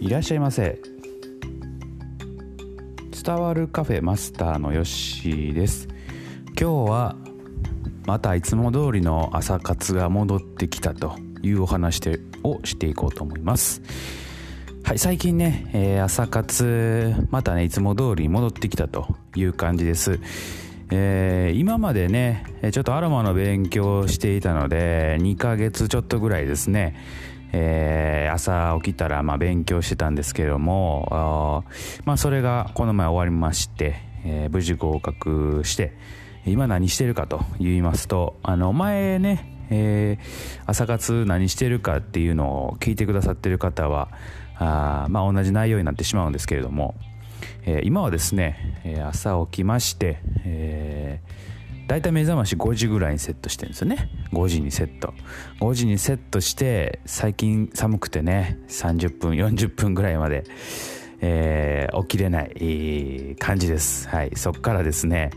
いらっしゃいませ。伝わるカフェマスターのヨッシーです。今日はまたいつも通りの朝活が戻ってきたというお話をしていこうと思います。はい最近ね、えー、朝活またねいつも通り戻ってきたという感じです。えー、今までねちょっとアロマの勉強をしていたので2ヶ月ちょっとぐらいですね。えー、朝起きたらまあ勉強してたんですけれどもまあ、それがこの前終わりまして、えー、無事合格して今何してるかと言いますとあの前ね、えー、朝活何してるかっていうのを聞いてくださってる方はあまあ同じ内容になってしまうんですけれども、えー、今はですね、朝起きまして、えー大体目覚まし5時ぐらいにセットしてるんですよね。5時にセット。5時にセットして最近寒くてね30分40分ぐらいまで、えー、起きれない感じです。はい。そっからですね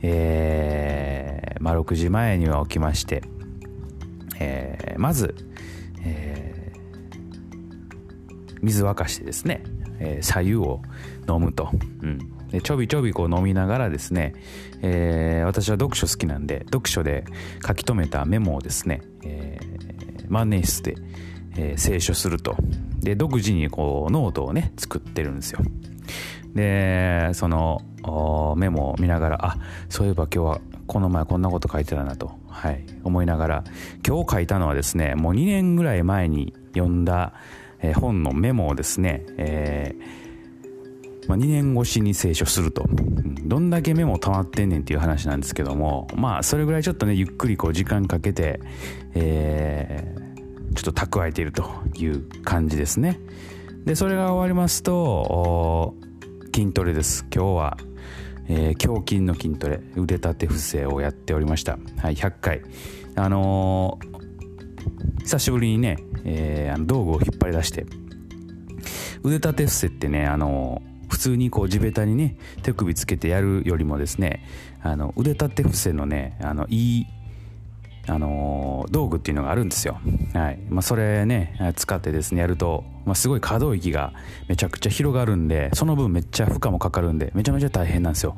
えー、まあ、6時前には起きまして、えー、まず、えー、水沸かしてですね、えー、左右を飲むと、うん、でちょびちょびこう飲みながらですね、えー、私は読書好きなんで読書で書き留めたメモをですね、えー、万年筆で、えー、清書すると。で独自にこうノートをね作ってるんですよ。でそのメモを見ながらあそういえば今日はこの前こんなこと書いてたなと、はい、思いながら今日書いたのはですねもう2年ぐらい前に読んだ、えー、本のメモをですね、えーまあ、2年越しに清書すると、どんだけメモ溜まってんねんっていう話なんですけども。まあそれぐらいちょっとねゆっくりこう時間かけて、えー、ちょっと蓄えているという感じですね。でそれが終わりますと筋トレです。今日は、えー、胸筋の筋トレ腕立て伏せをやっておりました。はい100回。あのー、久しぶりにね、えー、道具を引っ張り出して。腕立て伏せってねあのー通にこう地べたにね手首つけてやるよりもですねあの腕立て伏せのねあのいいあの道具っていうのがあるんですよ。はいまあ、それね使ってですねやると、まあ、すごい可動域がめちゃくちゃ広がるんでその分めっちゃ負荷もかかるんでめちゃめちゃ大変なんですよ。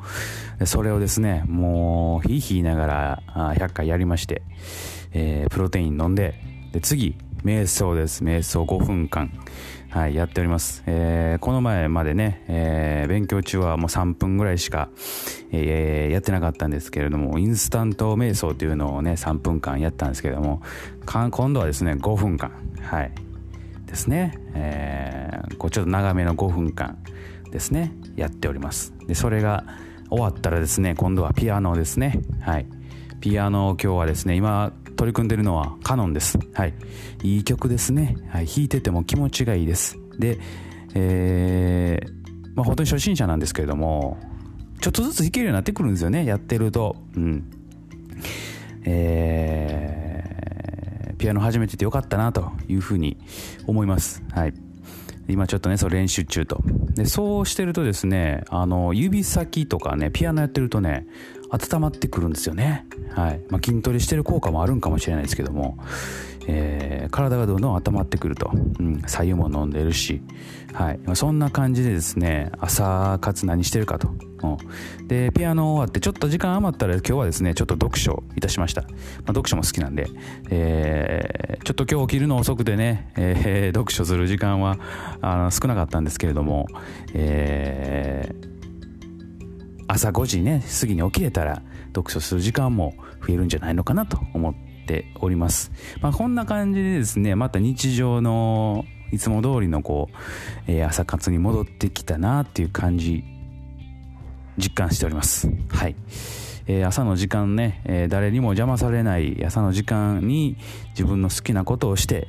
それをですねもうひいひいながら100回やりまして、えー、プロテイン飲んでで次瞑想です。瞑想5分間。はい、やっております。えー、この前までね、えー、勉強中はもう3分ぐらいしか、えー、やってなかったんですけれども、インスタント瞑想というのをね、3分間やったんですけれども、今度はですね、5分間、はい、ですね、えー、こうちょっと長めの5分間ですね、やっております。で、それが終わったらですね、今度はピアノですね、はい。ピアノを今日はですね、今取り組んでるのはカノンです。はい。いい曲ですね。はい。弾いてても気持ちがいいです。で、えー、まあ本当に初心者なんですけれども、ちょっとずつ弾けるようになってくるんですよね。やってると。うん。えー、ピアノ始めててよかったなというふうに思います。はい。今ちょっとね、それ練習中と。で、そうしてるとですね、あの、指先とかね、ピアノやってるとね、温まってくるんですよね。はい。まあ、筋トレしてる効果もあるんかもしれないですけども、えー、体がどんどん温まってくると。うん、左右も飲んでるし、はい。まあ、そんな感じでですね、朝活何してるかと。うん、で、ピアノ終わってちょっと時間余ったら今日はですね、ちょっと読書いたしました。まあ、読書も好きなんで、えー、ちょっと今日起きるの遅くてね、えー、読書する時間はあの少なかったんですけれども、えー、朝5時ね過ぎに起きれたら読書する時間も増えるんじゃないのかなと思っております、まあ、こんな感じでですねまた日常のいつも通りのこう、えー、朝活に戻ってきたなっていう感じ実感しております。はい、えー、朝の時間ね、えー、誰にも邪魔されない朝の時間に自分の好きなことをして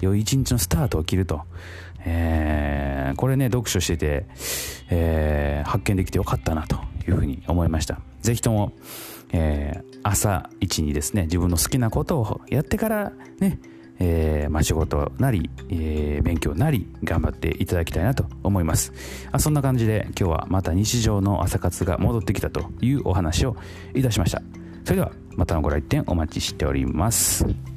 良い一日のスタートを切ると、えー、これね読書してて、えー、発見できてよかったなというふうに思いました。是非とも、えー、朝一にですね自分の好きなことをやってからねえー、まあ、仕事なり、えー、勉強なり頑張っていただきたいなと思います。あそんな感じで今日はまた日常の朝活が戻ってきたというお話をいたしました。それではまたのご来店お待ちしております。